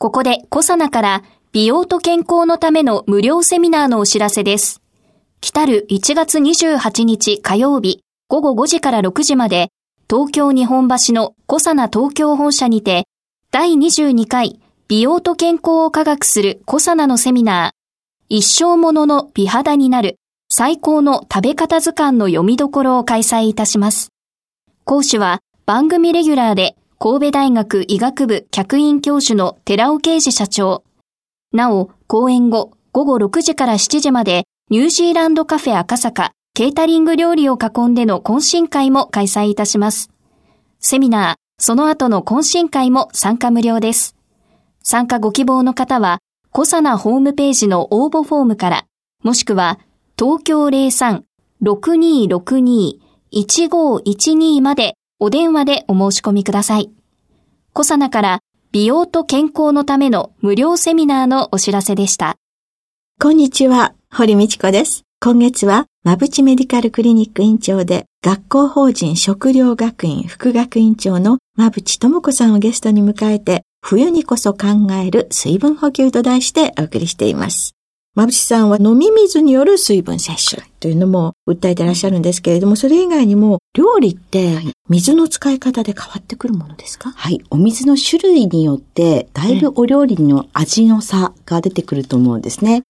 ここでコサナから美容と健康のための無料セミナーのお知らせです来る1月28日火曜日午後5時から6時まで東京日本橋のコサナ東京本社にて第22回美容と健康を科学するコサナのセミナー一生ものの美肌になる最高の食べ方図鑑の読みどころを開催いたします。講師は番組レギュラーで神戸大学医学部客員教授の寺尾啓治社長。なお、講演後午後6時から7時までニュージーランドカフェ赤坂ケータリング料理を囲んでの懇親会も開催いたします。セミナー、その後の懇親会も参加無料です。参加ご希望の方は、コサナホームページの応募フォームから、もしくは、東京03-6262-1512までお電話でお申し込みください。コサナから美容と健康のための無料セミナーのお知らせでした。こんにちは、堀道子です。今月は、まぶちメディカルクリニック院長で、学校法人食料学院副学院長のまぶちともこさんをゲストに迎えて、冬にこそ考える水分補給と題してお送りしています。まぶしさんは飲み水による水分摂取というのも訴えていらっしゃるんですけれども、それ以外にも料理って水の使い方で変わってくるものですか？はい。お水の種類によって、だいぶお料理の味の差が出てくると思うんですね。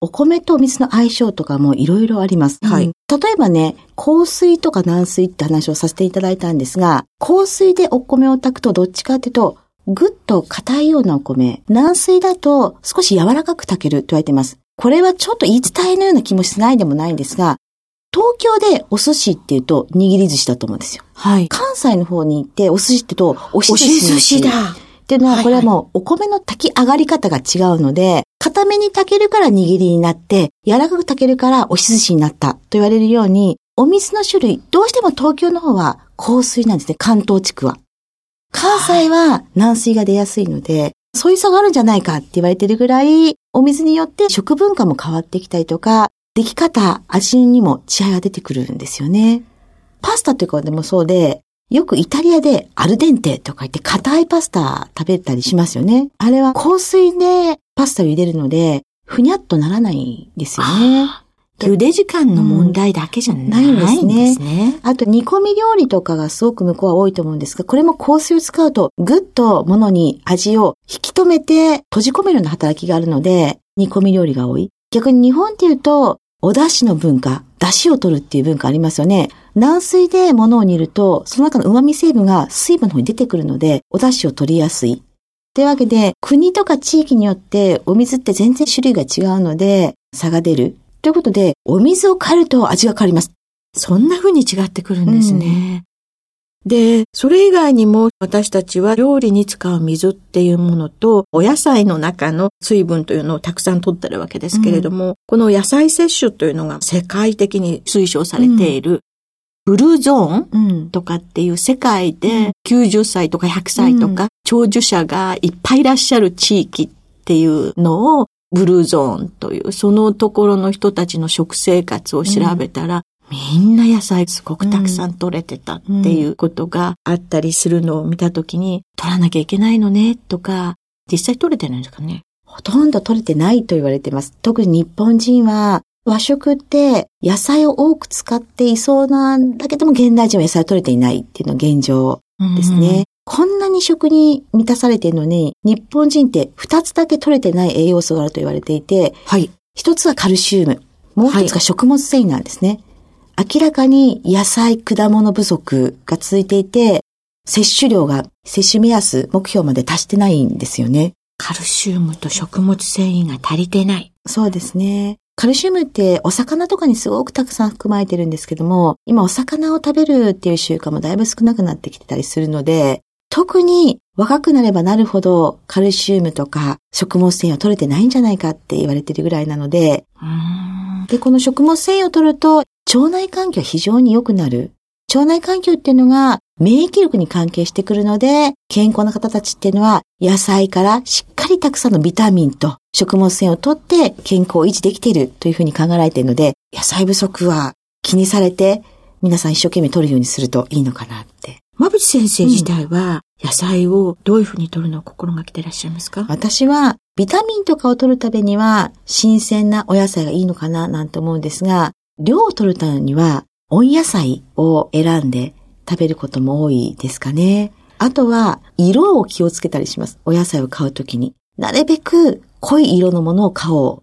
お米とお水の相性とかもいろいろあります。はい。例えばね、香水とか軟水って話をさせていただいたんですが、香水でお米を炊くとどっちかっていうと、ぐっと硬いようなお米。軟水だと少し柔らかく炊けると言われています。これはちょっと言い伝えのような気もしないでもないんですが、東京でお寿司っていうと握り寿司だと思うんですよ。はい。関西の方に行ってお寿司ってとおし寿司だ。っていうのは、これはもうお米の炊き上がり方が違うので、固めに炊けるから握りになって、柔らかく炊けるからおし寿司になったと言われるように、お水の種類、どうしても東京の方は香水なんですね、関東地区は。関西は軟水が出やすいので、そういう差があるんじゃないかって言われてるぐらい、お水によって食文化も変わってきたりとか、出来方、味にも違いが出てくるんですよね。パスタというかでもそうで、よくイタリアでアルデンテとか言って硬いパスタ食べたりしますよね。あれは香水でパスタを茹でるので、ふにゃっとならないんですよね。茹で時間の問題だけじゃないんですね。ですねあと煮込み料理とかがすごく向こうは多いと思うんですが、これも香水を使うとぐっと物に味を引き止めて閉じ込めるような働きがあるので、煮込み料理が多い。逆に日本っていうと、お出汁の文化、出汁を取るっていう文化ありますよね。軟水で物を煮ると、その中の旨味成分が水分の方に出てくるので、お出汁を取りやすい。というわけで、国とか地域によってお水って全然種類が違うので、差が出る。ということで、お水を変えると味が変わります。そんな風に違ってくるんですね。うん、で、それ以外にも私たちは料理に使う水っていうものと、お野菜の中の水分というのをたくさん取ってるわけですけれども、うん、この野菜摂取というのが世界的に推奨されている、ブルーゾーンとかっていう世界で90歳とか100歳とか長寿者がいっぱいいらっしゃる地域っていうのをブルーゾーンという、そのところの人たちの食生活を調べたら、うん、みんな野菜すごくたくさん取れてたっていうことがあったりするのを見たときに、取らなきゃいけないのね、とか、実際取れてないんですかね？ほとんど取れてないと言われてます。特に日本人は和食って野菜を多く使っていそうなんだけども現代人は野菜を取れていないっていうのが現状ですね。こんなに食に満たされているのに、日本人って二つだけ取れてない栄養素があると言われていて、はい。一つはカルシウム。もう一つが食物繊維なんですね。はい、明らかに野菜、果物不足が続いていて、摂取量が摂取目安、目標まで達してないんですよね。カルシウムと食物繊維が足りてない。そうですね。カルシウムってお魚とかにすごくたくさん含まれてるんですけども、今お魚を食べるっていう習慣もだいぶ少なくなってきてたりするので、特に若くなればなるほどカルシウムとか食物繊維は取れてないんじゃないかって言われてるぐらいなので、で、この食物繊維を取ると腸内環境は非常に良くなる。腸内環境っていうのが免疫力に関係してくるので、健康な方たちっていうのは野菜からしっかりたくさんのビタミンと食物繊維を取って健康を維持できているというふうに考えられているので、野菜不足は気にされて皆さん一生懸命取るようにするといいのかなって。馬淵先生自体は野菜をどういうふうに取るのを心がけていらっしゃいますか？私はビタミンとかを取るためには新鮮なお野菜がいいのかななんて思うんですが、量を取るためには温野菜を選んで食べることも多いですかね。あとは、色を気をつけたりします。お野菜を買うときに。なるべく濃い色のものを買おう。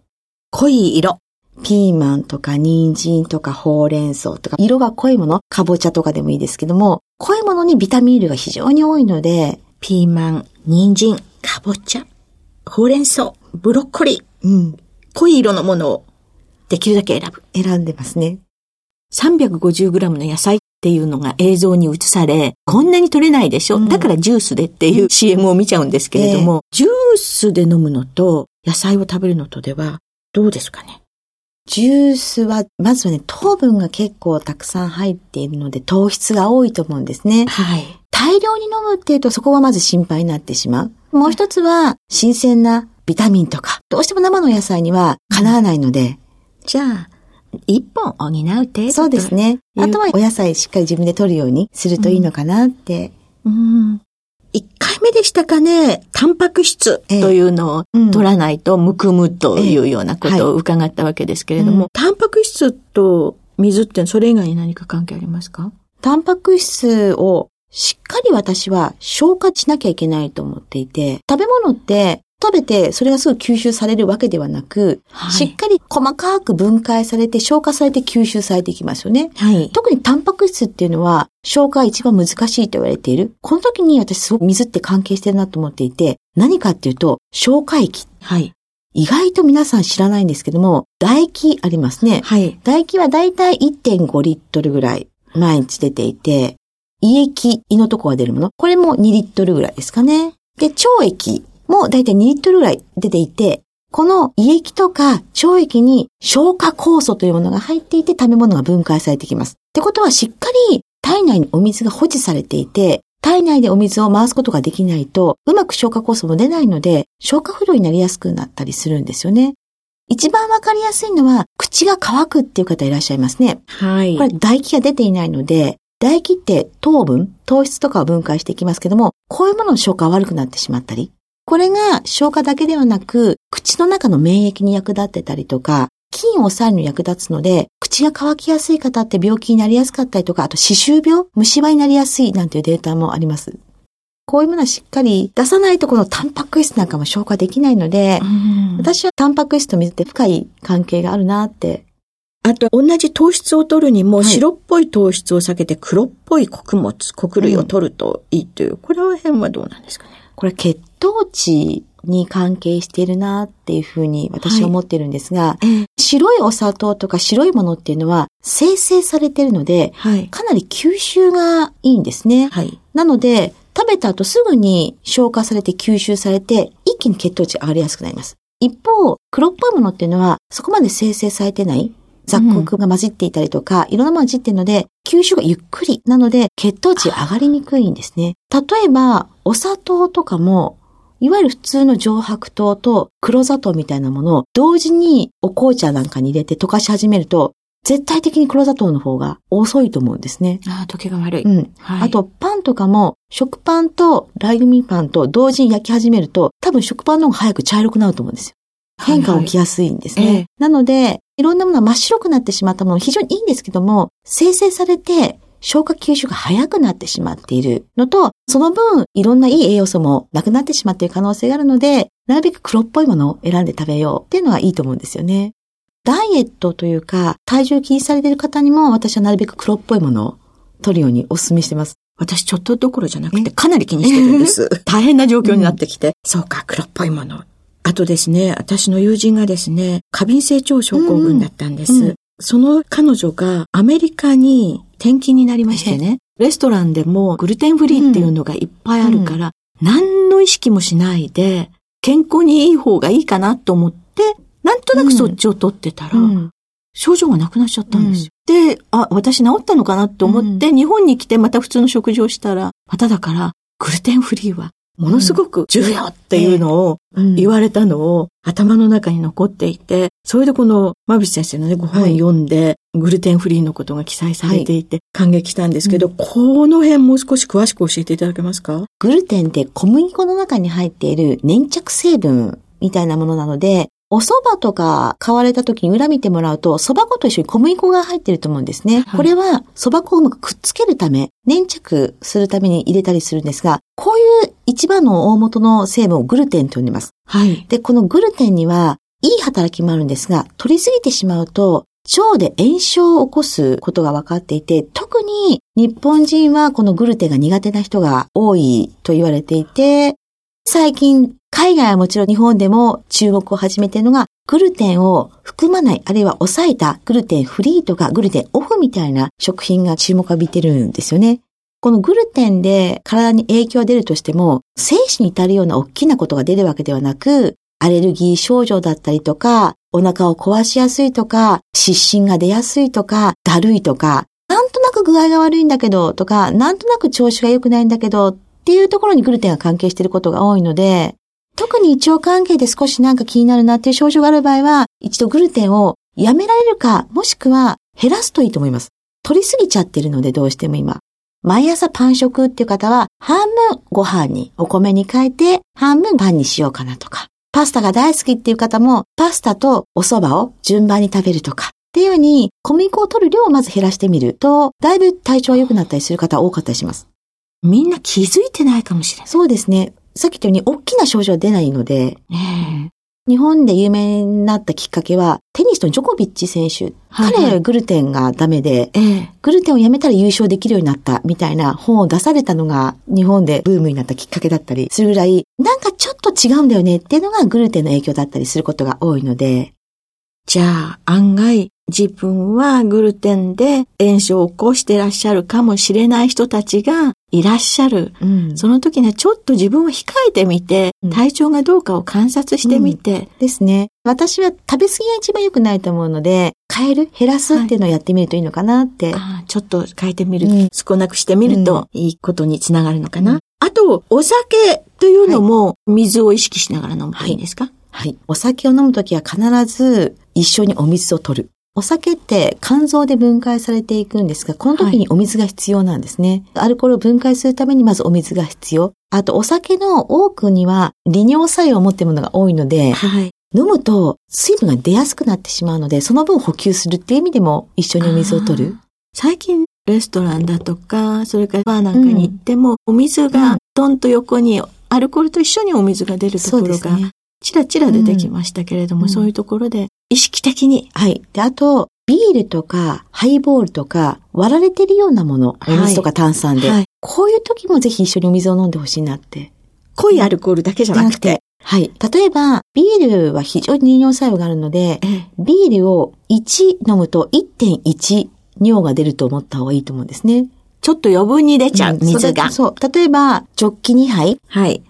濃い色。ピーマンとか人参とかほうれん草とか、色が濃いもの、かぼちゃとかでもいいですけども、濃いものにビタミン類が非常に多いので、ピーマン、人参、かぼちゃ、ほうれん草、ブロッコリー、うん、濃い色のものをできるだけ選ぶ。選んでますね。350g の野菜っていうのが映像に映され、こんなに取れないでしょ、うん、だからジュースでっていう CM を見ちゃうんですけれども、えー、ジュースで飲むのと野菜を食べるのとではどうですかね？ジュースは、まずはね、糖分が結構たくさん入っているので、糖質が多いと思うんですね。はい。大量に飲むっていうと、そこはまず心配になってしまう。もう一つは、新鮮なビタミンとか、どうしても生の野菜にはかなわないので。じゃあ、一本補う程度そうですね。あとはお野菜しっかり自分で取るようにするといいのかなって。うん。一、うん、回目でしたかね、タンパク質というのを取らないとむくむというようなことを伺ったわけですけれども、ええはい、タンパク質と水ってそれ以外に何か関係ありますか？タンパク質をしっかり私は消化しなきゃいけないと思っていて、食べ物って食べてそれがすぐ吸収されるわけではなく、はい、しっかり細かく分解されて消化されて吸収されていきますよね。はい、特にタンパク質っていうのは消化が一番難しいと言われている。この時に私すごく水って関係してるなと思っていて、何かっていうと消化液。はい。意外と皆さん知らないんですけども、唾液ありますね。はい。唾液はだいたい1.5リットルぐらい毎日出ていて、胃液、胃のとこが出るもの。これも2リットルぐらいですかね。で、腸液もだいたい2リットルぐらい出ていて、この胃液とか腸液に消化酵素というものが入っていて食べ物が分解されてきます。ってことはしっかり体内にお水が保持されていて、体内でお水を回すことができないと、うまく消化酵素も出ないので、消化不良になりやすくなったりするんですよね。一番わかりやすいのは、口が乾くっていう方いらっしゃいますね。はい。これ唾液が出ていないので、唾液って糖分、糖質とかを分解していきますけども、こういうものの消化が悪くなってしまったり、これが消化だけではなく、口の中の免疫に役立ってたりとか、菌を抑えるのに役立つので、口が乾きやすい方って病気になりやすかったりとか、あと歯周病、虫歯になりやすいなんていうデータもあります。こういうものはしっかり出さないとこのタンパク質なんかも消化できないので、私はタンパク質と水って深い関係があるなって。あと、同じ糖質を取るにも、白っぽい糖質を避けて黒っぽい穀物、穀類を取るといいという、これは辺はどうなんですかね？これ血糖値に関係しているなっていうふうに私は思ってるんですが、はい、白いお砂糖とか白いものっていうのは生成されているので、はい、かなり吸収がいいんですね。はい、なので、食べた後すぐに消化されて吸収されて、一気に血糖値が上がりやすくなります。一方、黒っぽいものっていうのは、そこまで生成されてない雑穀が混じっていたりとか、うん、いろんなものが混じっているので、吸収がゆっくりなので、血糖値上がりにくいんですね。例えば、お砂糖とかも、いわゆる普通の上白糖と黒砂糖みたいなものを同時にお紅茶なんかに入れて溶かし始めると、絶対的に黒砂糖の方が遅いと思うんですね。ああ、溶けが悪い。うん。はい、あと、パンとかも、食パンとライ麦パンと同時に焼き始めると、多分食パンの方が早く茶色くなると思うんですよ。変化起きやすいんですね。はいはい、なので、いろんなものが真っ白くなってしまったもの非常にいいんですけども、生成されて消化吸収が早くなってしまっているのと、その分いろんないい栄養素もなくなってしまっている可能性があるので、なるべく黒っぽいものを選んで食べようっていうのがいいと思うんですよね。ダイエットというか、体重気にされている方にも私はなるべく黒っぽいものを取るようにお勧めしてます。私ちょっとどころじゃなくてかなり気にしてるんです。大変な状況になってきて、うん、そうか、黒っぽいものあとですね、私の友人がですね、過敏性腸症候群だったんです。うんうん、その彼女がアメリカに転勤になりましてね、レストランでもグルテンフリーっていうのがいっぱいあるから、うん、何の意識もしないで、健康にいい方がいいかなと思って、なんとなくそっちを取ってたら、うん、症状がなくなっちゃったんですよ。で、あ、私治ったのかなって思って、日本に来てまた普通の食事をしたら、まただから、グルテンフリーはものすごく重要っていうのを言われたのを頭の中に残っていて、それでこの馬淵先生のね、ご本読んで、グルテンフリーのことが記載されていて感激したんですけど、この辺もう少し詳しく教えていただけますか？グルテンって小麦粉の中に入っている粘着成分みたいなものなので、お蕎麦とか買われた時に裏見てもらうと、蕎麦粉と一緒に小麦粉が入ってると思うんですね。はい、これは蕎麦粉をうまくくっつけるため、粘着するために入れたりするんですが、こういう一番の大元の成分をグルテンと呼んでます。はい。で、このグルテンには、いい働きもあるんですが、取りすぎてしまうと、腸で炎症を起こすことが分かっていて、特に日本人はこのグルテンが苦手な人が多いと言われていて、最近海外はもちろん日本でも注目を始めているのが、グルテンを含まない、あるいは抑えたグルテンフリーとかグルテンオフみたいな食品が注目を浴びてるんですよね。このグルテンで体に影響が出るとしても、生死に至るような大きなことが出るわけではなく、アレルギー症状だったりとか、お腹を壊しやすいとか、失神が出やすいとか、だるいとか、なんとなく具合が悪いんだけど、とか、なんとなく調子が良くないんだけど、っていうところにグルテンが関係していることが多いので、特に胃腸関係で少しなんか気になるなっていう症状がある場合は、一度グルテンをやめられるか、もしくは減らすといいと思います。取りすぎちゃってるのでどうしても今。毎朝パン食っていう方は、半分ご飯にお米に変えて、半分パンにしようかなとか。パスタが大好きっていう方も、パスタとお蕎麦を順番に食べるとか。っていうように、小麦粉を取る量をまず減らしてみると、だいぶ体調が良くなったりする方多かったりします。みんな気づいてないかもしれない。そうですね。さっき言ったように大きな症状は出ないので、日本で有名になったきっかけは、テニスのジョコビッチ選手。はいはい、彼はグルテンがダメで、えー、グルテンをやめたら優勝できるようになったみたいな本を出されたのが日本でブームになったきっかけだったりするぐらい、なんかちょっと違うんだよねっていうのがグルテンの影響だったりすることが多いので。じゃあ、案外、自分はグルテンで炎症を起こしていらっしゃるかもしれない人たちがいらっしゃる。うん、その時にはちょっと自分を控えてみて、体調がどうかを観察してみて、うん、ですね。私は食べ過ぎが一番良くないと思うので、変える、減らすっていうのをやってみるといいのかなって。はい、ちょっと変えてみる、うん、少なくしてみると、いいことにつながるのかな。あと、お酒というのも、水を意識しながら飲むといいんですか、はい、お酒を飲むときは必ず一緒にお水を取る。お酒って肝臓で分解されていくんですが、この時にお水が必要なんですね。はい、アルコールを分解するためにまずお水が必要。あと、お酒の多くには利尿作用を持っているものが多いので、はい、飲むと水分が出やすくなってしまうので、その分補給するっていう意味でも一緒にお水を取る。最近、レストランだとか、それからバーなんかに行っても、うん、お水がドンと横に、アルコールと一緒にお水が出るところが、ちらちら出てきましたけれども、うん、そういうところで意識的に。はい。で、あと、ビールとか、ハイボールとか、割られてるようなもの、お水とか炭酸で、はい、こういう時もぜひ一緒にお水を飲んでほしいなって。濃いアルコールだけじゃなくて。はい。例えば、ビールは非常に利尿作用があるので、ビールを1飲むと1.1尿が出ると思った方がいいと思うんですね。ちょっと余分に出ちゃう、水が。そう。例えば、ジョッキ2杯。はい。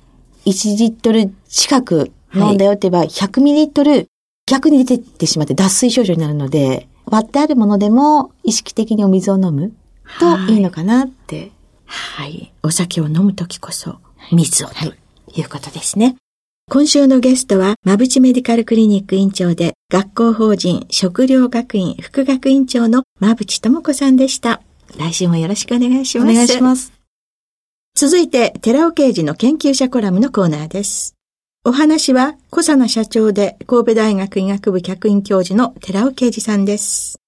1リットル近く飲んだよって言えば、100ミリリットル逆に出てってしまって脱水症状になるので、割ってあるものでも意識的にお水を飲むといいのかなって。はい。お酒を飲むときこそ水をと、はい、いうことですね。今週のゲストは、まぶちメディカルクリニック院長で、学校法人食料学院副学院長のまぶちともこさんでした。来週もよろしくお願いします。お願いします。続いて、寺尾刑事の研究者コラムのコーナーです。お話は、小佐奈社長で神戸大学医学部客員教授の寺尾啓二さんです。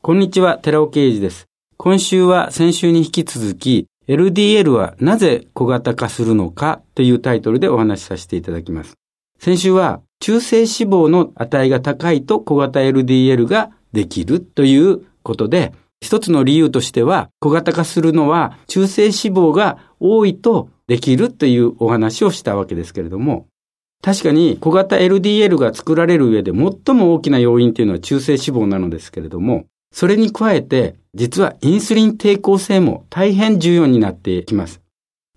こんにちは、寺尾啓二です。今週は先週に引き続き、LDL はなぜ小型化するのかというタイトルでお話しさせていただきます。先週は、中性脂肪の値が高いと小型 LDL ができるということで、一つの理由としては、小型化するのは中性脂肪が多いとできるというお話をしたわけですけれども、確かに小型 LDL が作られる上で最も大きな要因というのは中性脂肪なのですけれども、それに加えて、実はインスリン抵抗性も大変重要になってきます。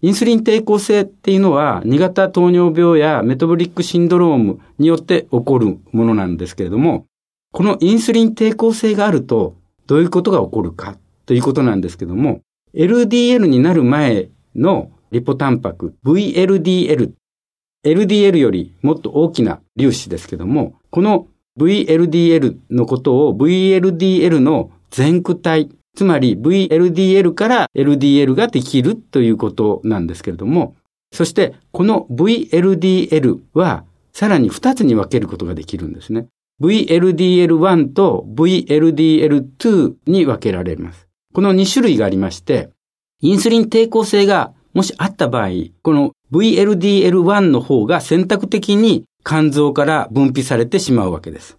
インスリン抵抗性っていうのは、2型糖尿病やメタボリックシンドロームによって起こるものなんですけれども、このインスリン抵抗性があると、どういうことが起こるかということなんですけども、LDL になる前のリポタンパク、VLDL、LDL よりもっと大きな粒子ですけども、この VLDL のことを VLDL の全区体、つまり VLDL から LDL ができるということなんですけれども、そしてこの VLDL はさらに2つに分けることができるんですね。VLDL1 と VLDL2 に分けられます。この2種類がありまして、インスリン抵抗性がもしあった場合、この VLDL1 の方が選択的に肝臓から分泌されてしまうわけです。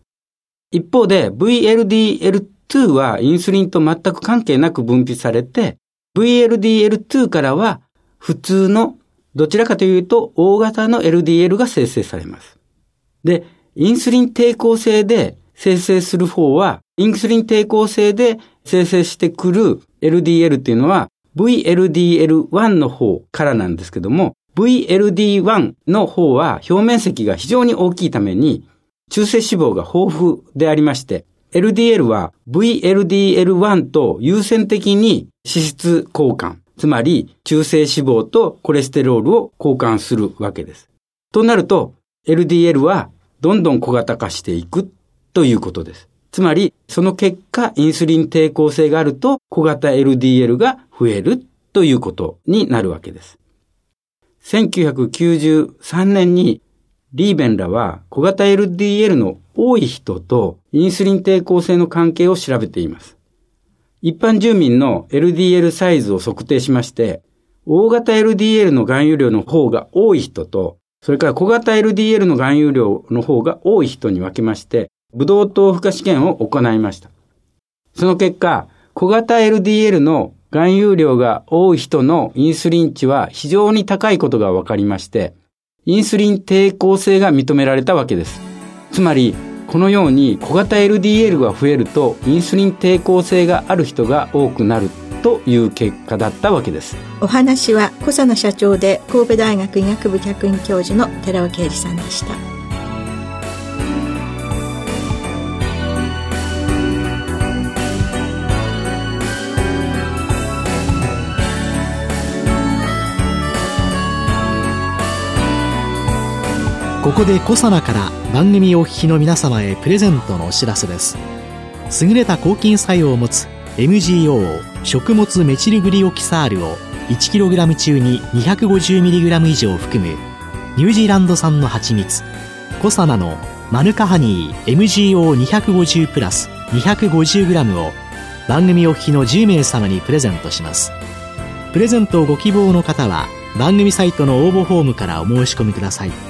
一方で VLDL2 はインスリンと全く関係なく分泌されて、VLDL2 からは普通のどちらかというと大型の LDL が生成されます。で、インスリン抵抗性で生成する方は、インスリン抵抗性で生成してくる LDL っていうのは VLDL1 の方からなんですけども、VLD1 の方は表面積が非常に大きいために、中性脂肪が豊富でありまして、LDL は VLDL1 と優先的に脂質交換、つまり中性脂肪とコレステロールを交換するわけです。となると、LDL はどんどん小型化していくということです。つまり、その結果、インスリン抵抗性があると小型 LDL が増えるということになるわけです。1993年にリーベンらは小型 LDL の多い人とインスリン抵抗性の関係を調べています。一般住民の LDL サイズを測定しまして、大型 LDL の含有量の方が多い人と、それから小型 LDL の含有量の方が多い人に分けまして、ブドウ糖負荷試験を行いました。その結果、小型 LDL の含有量が多い人のインスリン値は非常に高いことが分かりまして、インスリン抵抗性が認められたわけです。つまり、このように小型 LDL が増えると、インスリン抵抗性がある人が多くなるという結果だったわけです。お話は小佐野社長で神戸大学医学部客員教授の寺尾啓二さんでした。ここでコサナから番組お聞きの皆様へプレゼントのお知らせです。優れた抗菌作用を持つ MGO 食物メチルグリオキサールを 1kg 中に 250mg 以上含むニュージーランド産の蜂蜜。コサナのマヌカハニー MGO250 プラス 250g を番組お聞きの10名様にプレゼントします。プレゼントをご希望の方は番組サイトの応募フォームからお申し込みください。